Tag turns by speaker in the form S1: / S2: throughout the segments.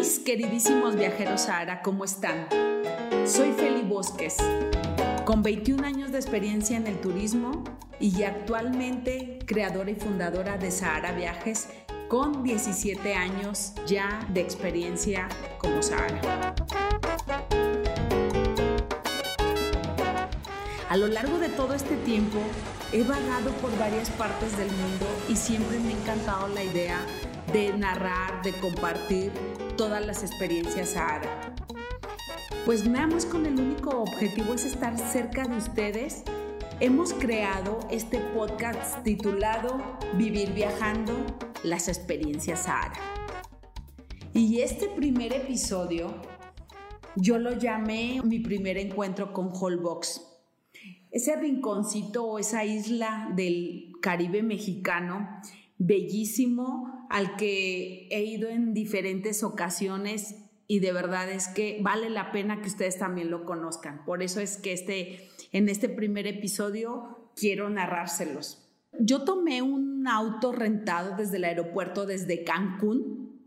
S1: Mis queridísimos viajeros Sahara, ¿cómo están? Soy Feli Bosques, con 21 años de experiencia en el turismo y actualmente creadora y fundadora de Sahara Viajes con 17 años ya de experiencia como Sahara. A lo largo de todo este tiempo he vagado por varias partes del mundo y siempre me ha encantado la idea de narrar, de compartir todas las experiencias Sahara. Pues nada más con el único objetivo es estar cerca de ustedes. Hemos creado este podcast titulado Vivir viajando, las experiencias Sahara. Y este primer episodio yo lo llamé mi primer encuentro con Holbox. Ese rinconcito o esa isla del Caribe mexicano, bellísimo, al que he ido en diferentes ocasiones y de verdad es que vale la pena que ustedes también lo conozcan. Por eso es que este, en este primer episodio quiero narrárselos. Yo tomé un auto rentado desde el aeropuerto desde Cancún,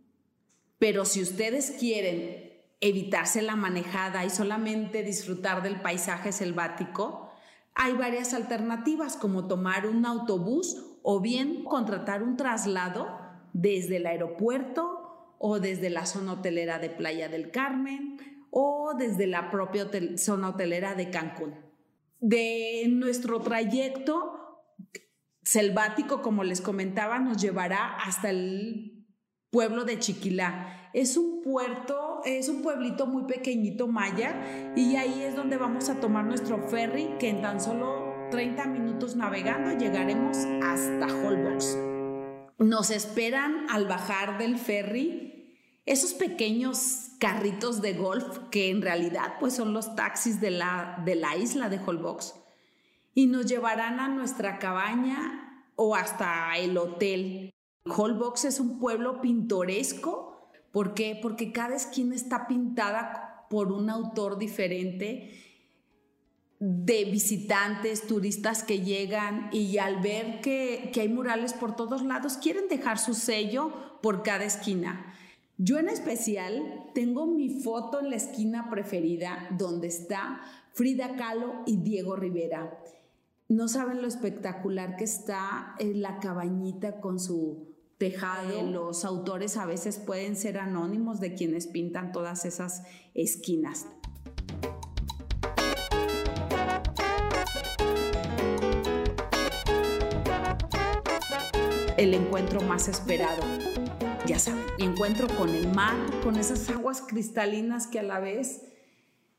S1: pero si ustedes quieren evitarse la manejada y solamente disfrutar del paisaje selvático, hay varias alternativas como tomar un autobús o bien contratar un traslado desde el aeropuerto o desde la zona hotelera de Playa del Carmen o desde la propia zona hotelera de Cancún. De nuestro trayecto selvático, como les comentaba, nos llevará hasta el pueblo de Chiquilá. Es un puerto, es un pueblito muy pequeñito maya y ahí es donde vamos a tomar nuestro ferry que en tan solo 30 minutos navegando llegaremos hasta Holbox. Nos esperan al bajar del ferry esos pequeños carritos de golf que en realidad pues son los taxis de la, de la isla de Holbox y nos llevarán a nuestra cabaña o hasta el hotel. Holbox es un pueblo pintoresco. ¿Por qué? Porque cada esquina está pintada por un autor diferente de visitantes, turistas que llegan y al ver que, que, hay murales por todos lados, quieren dejar su sello por cada esquina. Yo en especial tengo mi foto en la esquina preferida donde está Frida Kahlo y Diego Rivera. No saben lo espectacular que está en la cabañita con su tejado. Los autores a veces pueden ser anónimos de quienes pintan todas esas esquinas. El encuentro más esperado. Ya saben, encuentro con el mar, con esas aguas cristalinas que a la vez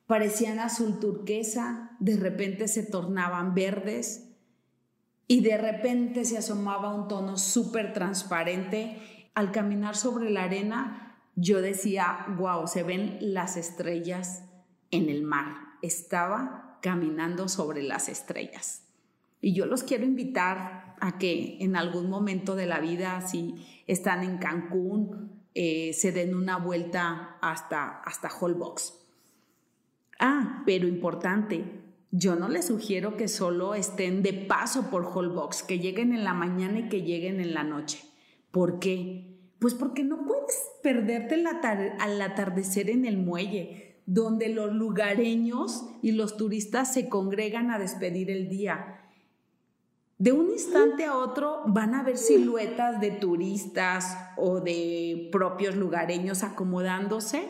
S1: parecían azul turquesa, de repente se tornaban verdes y de repente se asomaba un tono súper transparente. Al caminar sobre la arena, yo decía, wow, se ven las estrellas en el mar. Estaba caminando sobre las estrellas. Y yo los quiero invitar a que en algún momento de la vida, si están en Cancún, eh, se den una vuelta hasta, hasta Holbox. Ah, pero importante, yo no les sugiero que solo estén de paso por Holbox, que lleguen en la mañana y que lleguen en la noche. ¿Por qué? Pues porque no puedes perderte al atardecer en el muelle, donde los lugareños y los turistas se congregan a despedir el día de un instante a otro van a ver siluetas de turistas o de propios lugareños acomodándose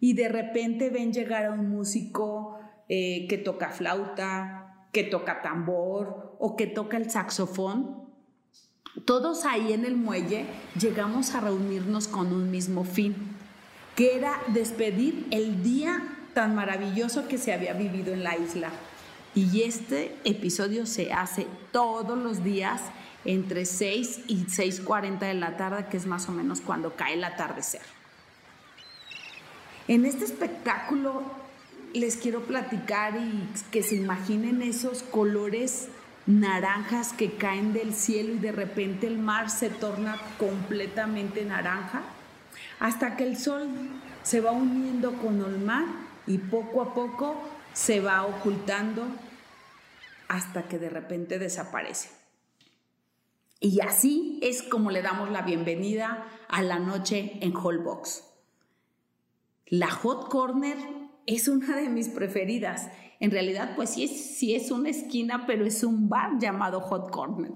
S1: y de repente ven llegar a un músico eh, que toca flauta, que toca tambor o que toca el saxofón. Todos ahí en el muelle llegamos a reunirnos con un mismo fin, que era despedir el día tan maravilloso que se había vivido en la isla. Y este episodio se hace todos los días entre 6 y 6.40 de la tarde, que es más o menos cuando cae el atardecer. En este espectáculo les quiero platicar y que se imaginen esos colores naranjas que caen del cielo y de repente el mar se torna completamente naranja, hasta que el sol se va uniendo con el mar y poco a poco se va ocultando hasta que de repente desaparece. Y así es como le damos la bienvenida a la noche en Holbox. La Hot Corner es una de mis preferidas. En realidad, pues sí es, sí es una esquina, pero es un bar llamado Hot Corner.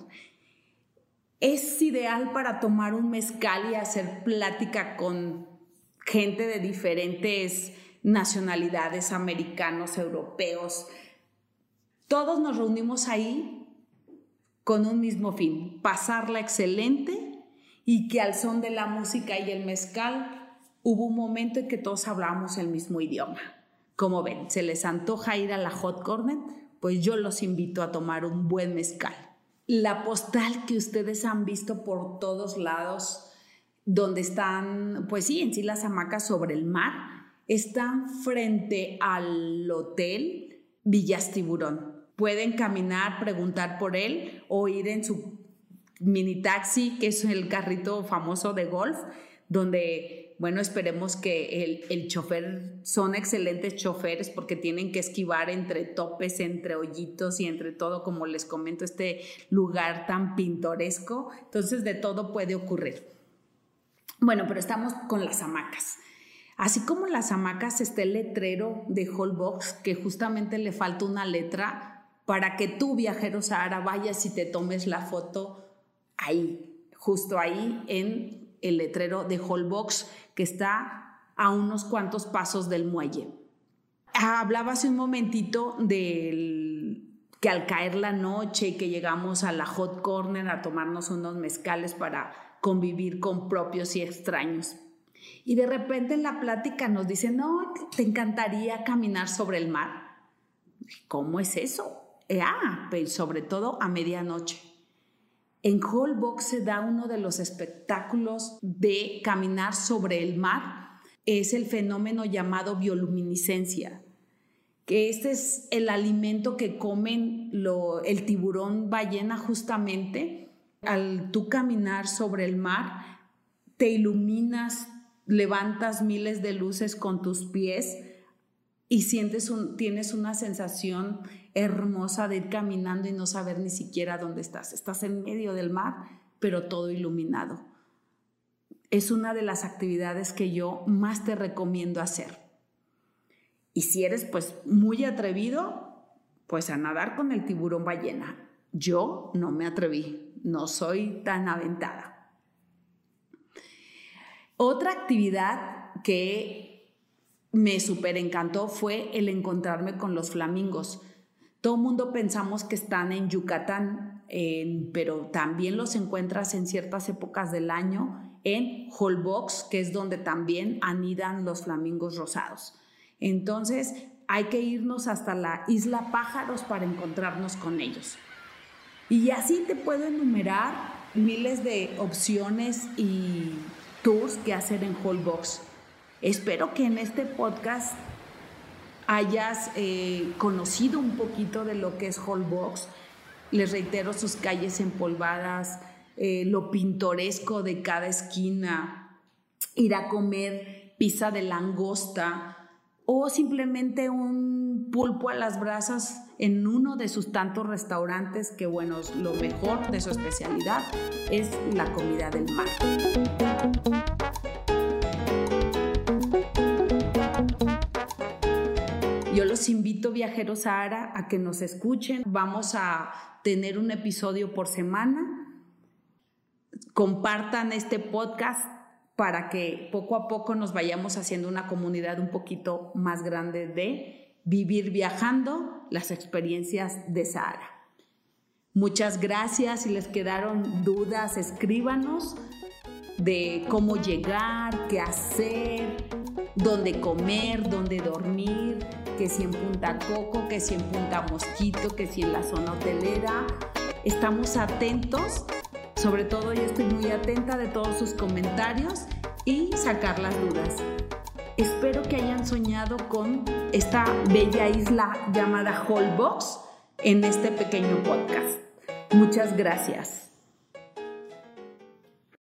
S1: Es ideal para tomar un mezcal y hacer plática con gente de diferentes nacionalidades, americanos, europeos. Todos nos reunimos ahí con un mismo fin, pasarla excelente y que al son de la música y el mezcal hubo un momento en que todos hablábamos el mismo idioma. Como ven, se les antoja ir a la Hot Corner, pues yo los invito a tomar un buen mezcal. La postal que ustedes han visto por todos lados, donde están, pues sí, en sí las hamacas sobre el mar, están frente al hotel Villas Tiburón. Pueden caminar, preguntar por él o ir en su mini taxi, que es el carrito famoso de golf, donde, bueno, esperemos que el, el chofer, son excelentes choferes porque tienen que esquivar entre topes, entre hoyitos y entre todo, como les comento, este lugar tan pintoresco. Entonces, de todo puede ocurrir. Bueno, pero estamos con las hamacas. Así como en las hamacas está el letrero de Holbox, que justamente le falta una letra para que tú, viajero Sahara, vayas y te tomes la foto ahí, justo ahí en el letrero de Holbox, que está a unos cuantos pasos del muelle. Hablaba hace un momentito del que al caer la noche y que llegamos a la hot corner a tomarnos unos mezcales para convivir con propios y extraños. Y de repente en la plática nos dicen, no, te encantaría caminar sobre el mar. ¿Cómo es eso? Eh, ah, pues sobre todo a medianoche. En Holbox se da uno de los espectáculos de caminar sobre el mar. Es el fenómeno llamado bioluminiscencia, que este es el alimento que comen el tiburón ballena justamente. Al tú caminar sobre el mar, te iluminas levantas miles de luces con tus pies y sientes un, tienes una sensación hermosa de ir caminando y no saber ni siquiera dónde estás. Estás en medio del mar, pero todo iluminado. Es una de las actividades que yo más te recomiendo hacer. Y si eres pues muy atrevido, pues a nadar con el tiburón ballena. Yo no me atreví, no soy tan aventada. Otra actividad que me súper encantó fue el encontrarme con los flamingos. Todo el mundo pensamos que están en Yucatán, pero también los encuentras en ciertas épocas del año en Holbox, que es donde también anidan los flamingos rosados. Entonces hay que irnos hasta la isla Pájaros para encontrarnos con ellos. Y así te puedo enumerar miles de opciones y tours que hacer en Holbox. Espero que en este podcast hayas eh, conocido un poquito de lo que es Holbox. Les reitero sus calles empolvadas, eh, lo pintoresco de cada esquina, ir a comer pizza de langosta o simplemente un pulpo a las brasas en uno de sus tantos restaurantes que, bueno, lo mejor de su especialidad es la comida del mar. Yo los invito, viajeros Sahara, a que nos escuchen. Vamos a tener un episodio por semana. Compartan este podcast para que poco a poco nos vayamos haciendo una comunidad un poquito más grande de vivir viajando las experiencias de Sahara. Muchas gracias. Si les quedaron dudas, escríbanos de cómo llegar, qué hacer, dónde comer, dónde dormir, que si en Punta Coco, que si en Punta Mosquito, que si en la zona hotelera. Estamos atentos sobre todo yo estoy muy atenta de todos sus comentarios y sacar las dudas. Espero que hayan soñado con esta bella isla llamada Holbox en este pequeño podcast. Muchas gracias.